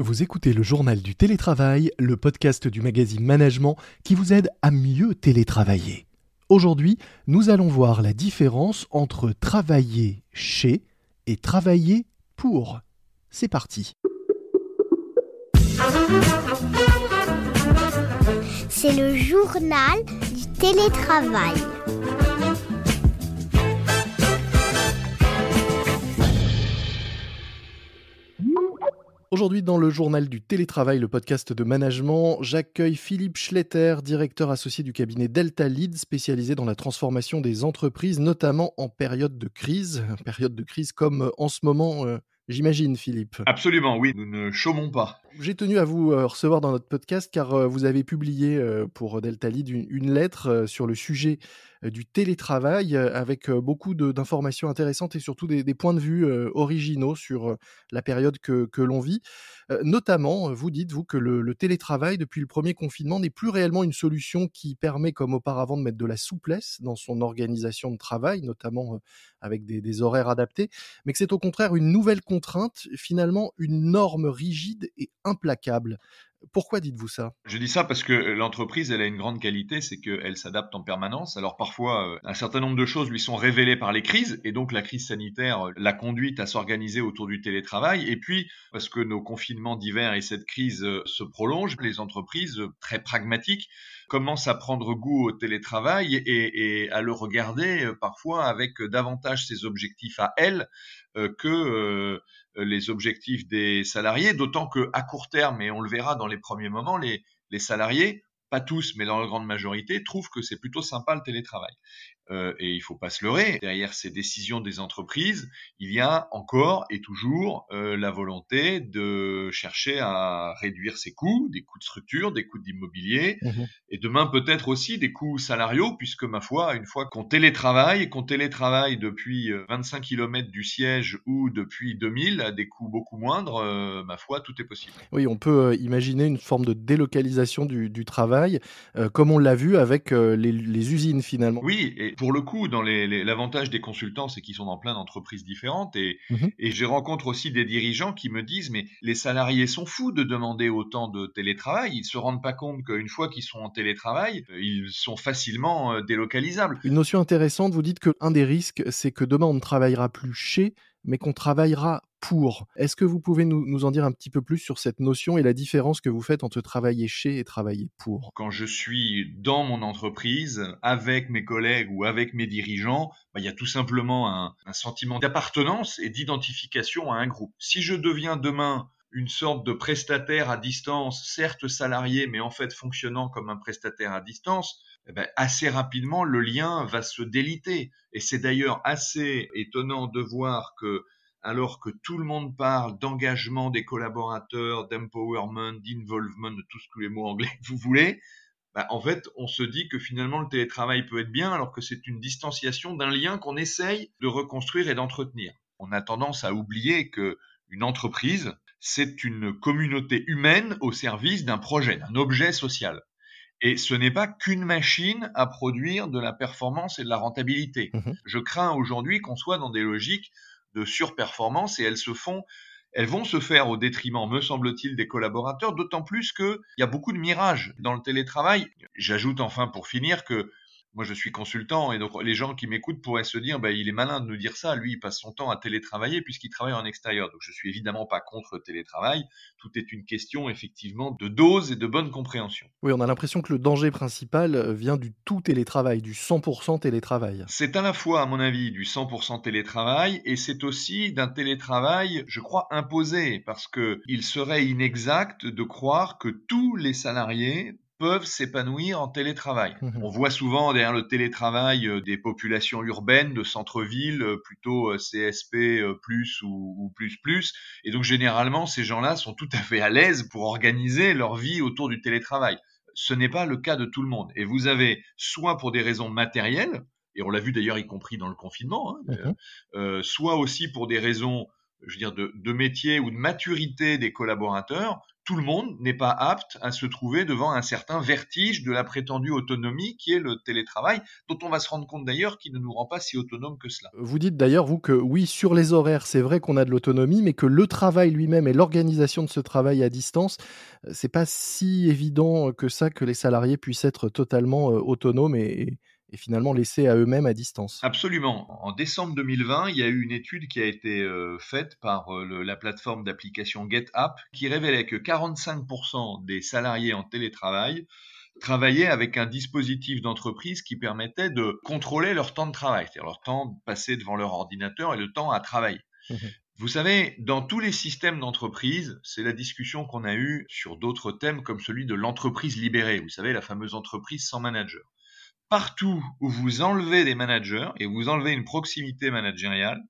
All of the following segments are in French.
Vous écoutez le journal du télétravail, le podcast du magazine Management qui vous aide à mieux télétravailler. Aujourd'hui, nous allons voir la différence entre travailler chez et travailler pour. C'est parti. C'est le journal du télétravail. Aujourd'hui, dans le journal du télétravail, le podcast de management, j'accueille Philippe Schletter, directeur associé du cabinet Delta Lead, spécialisé dans la transformation des entreprises, notamment en période de crise. Période de crise comme en ce moment, euh, j'imagine, Philippe. Absolument, oui, nous ne chômons pas. J'ai tenu à vous euh, recevoir dans notre podcast car euh, vous avez publié pour Delta Lead une, lettre sur le sujet du télétravail avec beaucoup d'informations intéressantes et surtout des, points de vue originaux sur la période que, l'on vit. notamment, vous dites, vous, que le, télétravail, depuis le premier confinement, n'est plus réellement une solution qui permet, comme auparavant, de mettre de la souplesse dans son organisation de travail, notamment avec des horaires adaptés, mais que c'est au contraire une nouvelle contrainte, finalement une norme rigide et implacable. Pourquoi dites-vous ça? Je dis ça parce que l'entreprise, elle a une grande qualité, c'est qu'elle s'adapte en permanence. Alors parfois, euh, un certain nombre de choses lui sont révélées par les crises, et donc la crise sanitaire euh, l'a conduite à s'organiser autour du télétravail. Et puis, parce que nos confinements d'hiver et cette crise euh, se prolongent, les entreprises très pragmatiques commencent à prendre goût au télétravail et, à le regarder parfois avec davantage ses objectifs à elles que euh, les objectifs des salariés, d'autant que à court terme, et on le verra dans les premiers moments, les salariés, pas tous, mais dans la grande majorité, trouvent que c'est plutôt sympa le télétravail. Euh, et il faut pas se leurrer, derrière ces décisions des entreprises, il y a encore et toujours euh, la volonté de chercher à réduire ses coûts, des coûts de structure, des coûts d'immobilier, mmh et demain peut-être aussi des coûts salariaux, puisque ma foi, une fois qu'on télétravaille, qu'on télétravaille depuis 25 euh, km du siège ou depuis 2000 à des coûts beaucoup moindres, ma foi, tout est possible. Oui, on peut imaginer une forme de délocalisation du, travail, comme on l'a vu avec les, les usines finalement. Oui, et pour le coup, dans l'avantage des consultants, c'est qu'ils sont dans plein d'entreprises différentes et, mmh et je rencontre aussi des dirigeants qui me disent mais les salariés sont fous de demander autant de télétravail. Ils se rendent pas compte qu'une fois qu'ils sont en télétravail, euh, ils sont facilement euh, délocalisables. Une notion intéressante, vous dites que un des risques, c'est que demain on ne travaillera plus chez, mais qu'on travaillera pour. Est-ce que vous pouvez nous, en dire un petit peu plus sur cette notion et la différence que vous faites entre travailler chez et travailler pour? Quand je suis dans mon entreprise, avec mes collègues ou avec mes dirigeants, bah, il y a tout simplement un, un sentiment d'appartenance et d'identification à un groupe. Si je deviens demain une sorte de prestataire à distance, certes salarié, mais en fait fonctionnant comme un prestataire à distance, eh ben, assez rapidement, le lien va se déliter. Et c'est d'ailleurs assez étonnant de voir que, alors que tout le monde parle d'engagement des collaborateurs, d'empowerment, d'involvement, de tous les mots anglais que vous voulez, bah, en fait, on se dit que finalement le télétravail peut être bien, alors que c'est une distanciation d'un lien qu'on essaye de reconstruire et d'entretenir. On a tendance à oublier que une entreprise, c'est une communauté humaine au service d'un projet, d'un objet social. Et ce n'est pas qu'une machine à produire de la performance et de la rentabilité. Mmh Je crains aujourd'hui qu'on soit dans des logiques de surperformance et elles se font, elles vont se faire au détriment, me semble-t-il, des collaborateurs, d'autant plus qu'il y a beaucoup de mirages dans le télétravail. J'ajoute enfin pour finir que moi, je suis consultant et donc les gens qui m'écoutent pourraient se dire, bah, il est malin de nous dire ça. Lui, il passe son temps à télétravailler puisqu'il travaille en extérieur. Donc, je suis évidemment pas contre le télétravail. Tout est une question, effectivement, de dose et de bonne compréhension. Oui, on a l'impression que le danger principal euh, vient du tout télétravail, du 100% télétravail. C'est à la fois, à mon avis, du 100% télétravail et c'est aussi d'un télétravail, je crois, imposé parce que il serait inexact de croire que tous les salariés peuvent s'épanouir en télétravail. Mmh On voit souvent derrière le télétravail euh, des populations urbaines de centre-ville, euh, plutôt euh, CSP plus ou, plus plus. Et donc généralement, ces gens-là sont tout à fait à l'aise pour organiser leur vie autour du télétravail. Ce n'est pas le cas de tout le monde. Et vous avez soit pour des raisons matérielles, et on l'a vu d'ailleurs y compris dans le confinement, hein, mmh soit aussi pour des raisons je veux dire, de, de métier ou de maturité des collaborateurs, tout le monde n'est pas apte à se trouver devant un certain vertige de la prétendue autonomie qui est le télétravail, dont on va se rendre compte d'ailleurs qui ne nous rend pas si autonomes que cela. Vous dites d'ailleurs, vous, que oui, sur les horaires, c'est vrai qu'on a de l'autonomie, mais que le travail lui-même et l'organisation de ce travail à distance, euh, c'est pas si évident que ça que les salariés puissent être totalement euh, autonomes et, et finalement laissés à eux-mêmes à distance. Absolument. En décembre 2020, il y a eu une étude qui a été euh, faite par euh, la plateforme d'application GetApp qui révélait que 45% des salariés en télétravail travaillaient avec un dispositif d'entreprise qui permettait de contrôler leur temps de travail, c'est-à-dire leur temps passé devant leur ordinateur et le temps à travailler. Mmh Vous savez, dans tous les systèmes d'entreprise, c'est la discussion qu'on a eue sur d'autres thèmes comme celui de l'entreprise libérée, vous savez, la fameuse entreprise sans manager partout où vous enlevez des managers et vous enlevez une proximité managériale,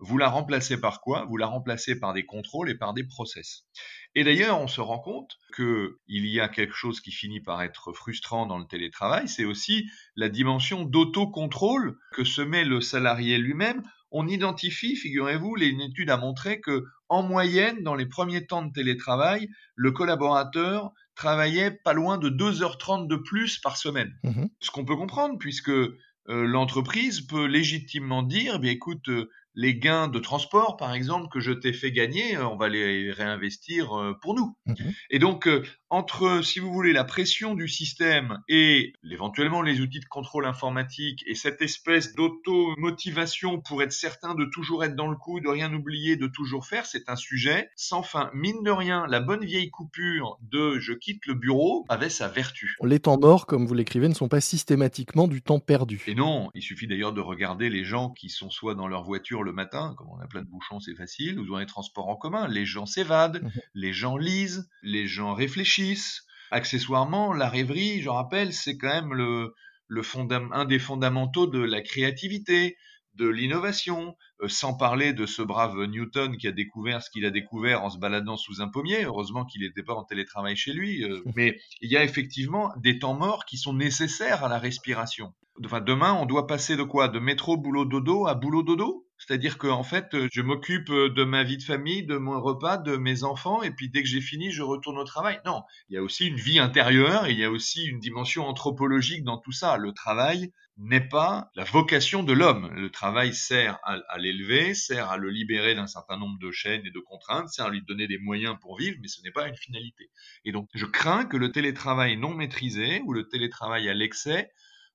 vous la remplacez par quoi? Vous la remplacez par des contrôles et par des process. Et d'ailleurs, on se rend compte qu'il y a quelque chose qui finit par être frustrant dans le télétravail, c'est aussi la dimension d'autocontrôle que se met le salarié lui-même. On identifie, figurez-vous, une étude a montré que, en moyenne, dans les premiers temps de télétravail, le collaborateur travaillait pas loin de 2h30 de plus par semaine. Mmh Ce qu'on peut comprendre, puisque euh, l'entreprise peut légitimement dire, eh bien écoute, euh, les gains de transport, par exemple, que je t'ai fait gagner, euh, on va les réinvestir euh, pour nous. Mhm. Et donc, euh, entre, si vous voulez, la pression du système et éventuellement les outils de contrôle informatique et cette espèce d'auto-motivation pour être certain de toujours être dans le coup, de rien oublier, de toujours faire, c'est un sujet sans fin. Mine de rien, la bonne vieille coupure de je quitte le bureau avait sa vertu. Les temps morts, comme vous l'écrivez, ne sont pas systématiquement du temps perdu. Et non, il suffit d'ailleurs de regarder les gens qui sont soit dans leur voiture le matin, comme on a plein de bouchons, c'est facile, ou dans les transports en commun. Les gens s'évadent, mhm. les gens lisent, les gens réfléchissent. Accessoirement, la rêverie, je rappelle, c'est quand même le, le un des fondamentaux de la créativité, de l'innovation, euh, sans parler de ce brave Newton qui a découvert ce qu'il a découvert en se baladant sous un pommier. Heureusement qu'il n'était pas en télétravail chez lui. Euh. mais il y a effectivement des temps morts qui sont nécessaires à la respiration. Enfin, demain, on doit passer de quoi? De métro, boulot, dodo à boulot, dodo? C'est-à-dire que en fait, je m'occupe de ma vie de famille, de mon repas, de mes enfants, et puis dès que j'ai fini, je retourne au travail. Non, il y a aussi une vie intérieure, il y a aussi une dimension anthropologique dans tout ça. Le travail n'est pas la vocation de l'homme. Le travail sert à, l'élever, sert à le libérer d'un certain nombre de chaînes et de contraintes, sert à lui donner des moyens pour vivre, mais ce n'est pas une finalité. Et donc, je crains que le télétravail non maîtrisé ou le télétravail à l'excès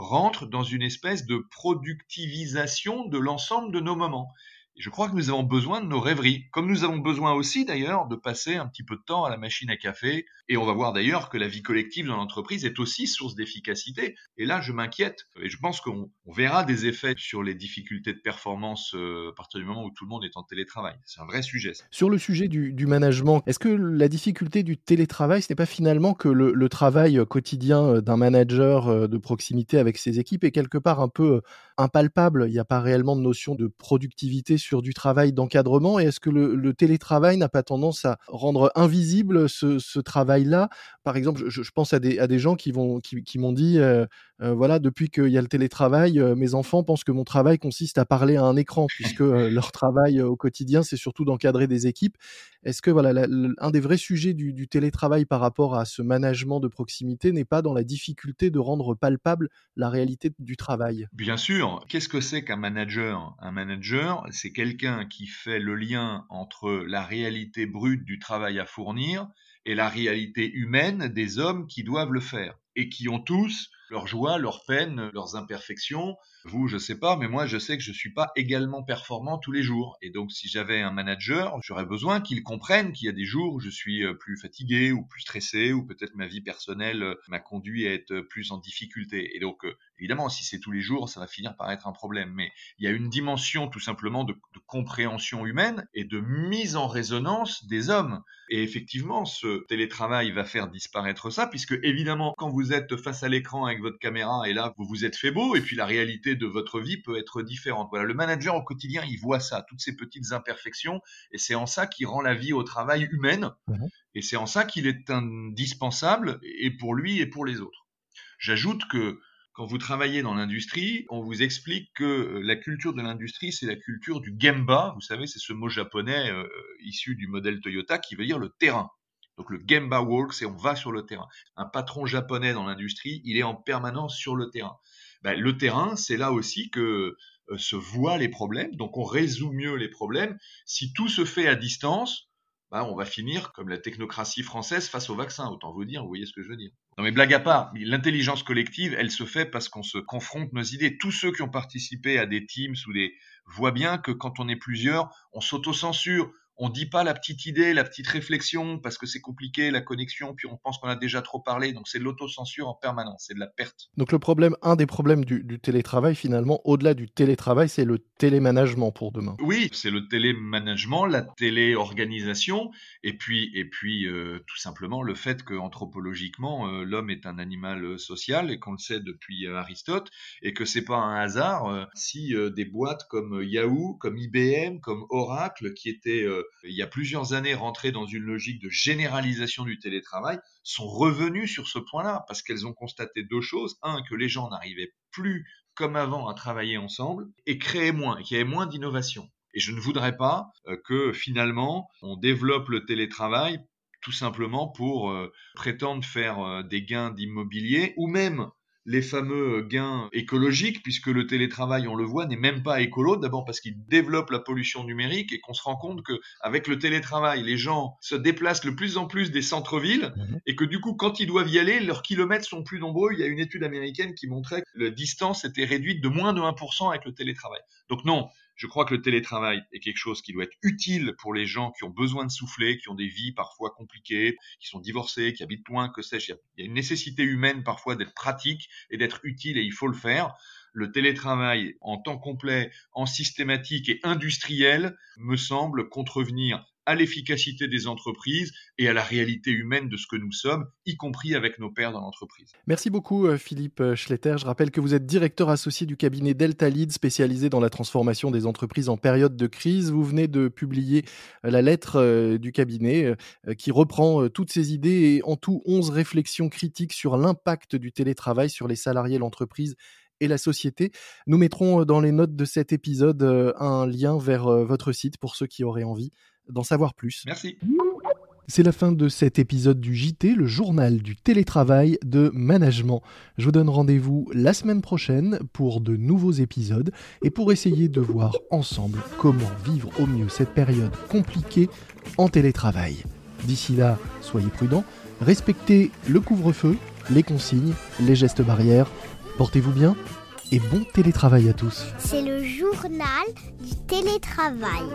rentre dans une espèce de productivisation de l'ensemble de nos moments je crois que nous avons besoin de nos rêveries, comme nous avons besoin aussi d'ailleurs de passer un petit peu de temps à la machine à café. Et on va voir d'ailleurs que la vie collective dans l'entreprise est aussi source d'efficacité. Et là, je m'inquiète. Et je pense qu'on verra des effets sur les difficultés de performance euh, à partir du moment où tout le monde est en télétravail. C'est un vrai sujet. Sur le sujet du, management, est-ce que la difficulté du télétravail, ce n'est pas finalement que le, travail quotidien euh, d'un manager euh, de proximité avec ses équipes est quelque part un peu impalpable? Il n'y a pas réellement de notion de productivité du travail d'encadrement Et est-ce que le, télétravail n'a pas tendance à rendre invisible ce, travail-là? Par exemple, je, pense à des, gens qui vont qui, m'ont dit euh, euh, voilà, depuis qu'il y a le télétravail, euh, mes enfants pensent que mon travail consiste à parler à un écran, puisque leur travail au quotidien, c'est surtout d'encadrer des équipes. Est-ce que voilà, un des vrais sujets du, du, télétravail par rapport à ce management de proximité n'est pas dans la difficulté de rendre palpable la réalité du travail? Bien sûr. Qu'est-ce que c'est qu'un manager? Un manager, c'est quelqu'un qui fait le lien entre la réalité brute du travail à fournir et la réalité humaine des hommes qui doivent le faire et qui ont tous leurs joies, leurs peines, leurs imperfections. Vous, je sais pas, mais moi, je sais que je suis pas également performant tous les jours. Et donc, si j'avais un manager, j'aurais besoin qu'il comprenne qu'il y a des jours où je suis euh, plus fatigué ou plus stressé ou peut-être ma vie personnelle euh, m'a conduit à être plus en difficulté. Et donc, euh, évidemment, si c'est tous les jours, ça va finir par être un problème. Mais il y a une dimension tout simplement de, de compréhension humaine et de mise en résonance des hommes. Et effectivement, ce télétravail va faire disparaître ça, puisque évidemment, quand vous êtes face à l'écran avec votre caméra et là, vous vous êtes fait beau, et puis la réalité de votre vie peut être différente. Voilà, le manager au quotidien, il voit ça, toutes ces petites imperfections, et c'est en ça qu'il rend la vie au travail humaine, mmh et c'est en ça qu'il est indispensable, et pour lui et pour les autres. J'ajoute que quand vous travaillez dans l'industrie, on vous explique que euh, la culture de l'industrie, c'est la culture du gemba. Vous savez, c'est ce mot japonais euh, issu du modèle Toyota qui veut dire le terrain. Donc le gemba works et on va sur le terrain. Un patron japonais dans l'industrie, il est en permanence sur le terrain. Ben, le terrain, c'est là aussi que euh, se voient les problèmes, donc on résout mieux les problèmes. Si tout se fait à distance, bah, on va finir comme la technocratie française face au vaccin. Autant vous dire, vous voyez ce que je veux dire. Non mais blague à part, l'intelligence collective, elle se fait parce qu'on se confronte nos idées. Tous ceux qui ont participé à des teams ou des voient bien que quand on est plusieurs, on s'auto-censure on dit pas la petite idée, la petite réflexion parce que c'est compliqué la connexion, puis on pense qu'on a déjà trop parlé, donc c'est l'autocensure en permanence, c'est de la perte. Donc le problème, un des problèmes du, télétravail finalement, au-delà du télétravail, c'est le télémanagement pour demain. Oui, c'est le télémanagement, la téléorganisation, et puis et puis euh, tout simplement le fait que anthropologiquement euh, l'homme est un animal euh, social et qu'on le sait depuis Aristote, et que c'est pas un hasard si des boîtes comme Yahoo, comme IBM, comme Oracle, qui étaient il y a plusieurs années rentrées dans une logique de généralisation du télétravail, sont revenues sur ce point-là, parce qu'elles ont constaté deux choses. Un, que les gens n'arrivaient plus comme avant à travailler ensemble, et créaient moins, qu'il y avait moins d'innovation. Et je ne voudrais pas euh, que finalement on développe le télétravail tout simplement pour euh, prétendre faire euh, des gains d'immobilier ou même les fameux gains écologiques, puisque le télétravail, on le voit, n'est même pas écolo. D'abord parce qu'il développe la pollution numérique et qu'on se rend compte qu'avec le télétravail, les gens se déplacent de plus en plus des centres-villes mhm. et que du coup, quand ils doivent y aller, leurs kilomètres sont plus nombreux. Il y a une étude américaine qui montrait que la distance était réduite de moins de 1% avec le télétravail. Donc non, je crois que le télétravail est quelque chose qui doit être utile pour les gens qui ont besoin de souffler, qui ont des vies parfois compliquées, qui sont divorcés, qui habitent loin, que sais-je. Il y a une nécessité humaine parfois d'être pratique et d'être utile et il faut le faire. Le télétravail en temps complet, en systématique et industriel me semble contrevenir à l'efficacité des entreprises et à la réalité humaine de ce que nous sommes, y compris avec nos pairs dans l'entreprise. Merci beaucoup euh, Philippe euh, Schletter. Je rappelle que vous êtes directeur associé du cabinet Delta Lead spécialisé dans la transformation des entreprises en période de crise. Vous venez de publier euh, la lettre du cabinet qui reprend toutes ces idées et en tout 11 réflexions critiques sur l'impact du télétravail sur les salariés, l'entreprise et la société. Nous mettrons dans les notes de cet épisode un lien vers votre site pour ceux qui auraient envie d'en savoir plus. Merci. C'est la fin de cet épisode du JT, le journal du télétravail de management. Je vous donne rendez-vous la semaine prochaine pour de nouveaux épisodes et pour essayer de voir ensemble comment vivre au mieux cette période compliquée en télétravail. D'ici là, soyez prudents, respectez le couvre-feu, les consignes, les gestes barrières, portez-vous bien et bon télétravail à tous. C'est le journal du télétravail.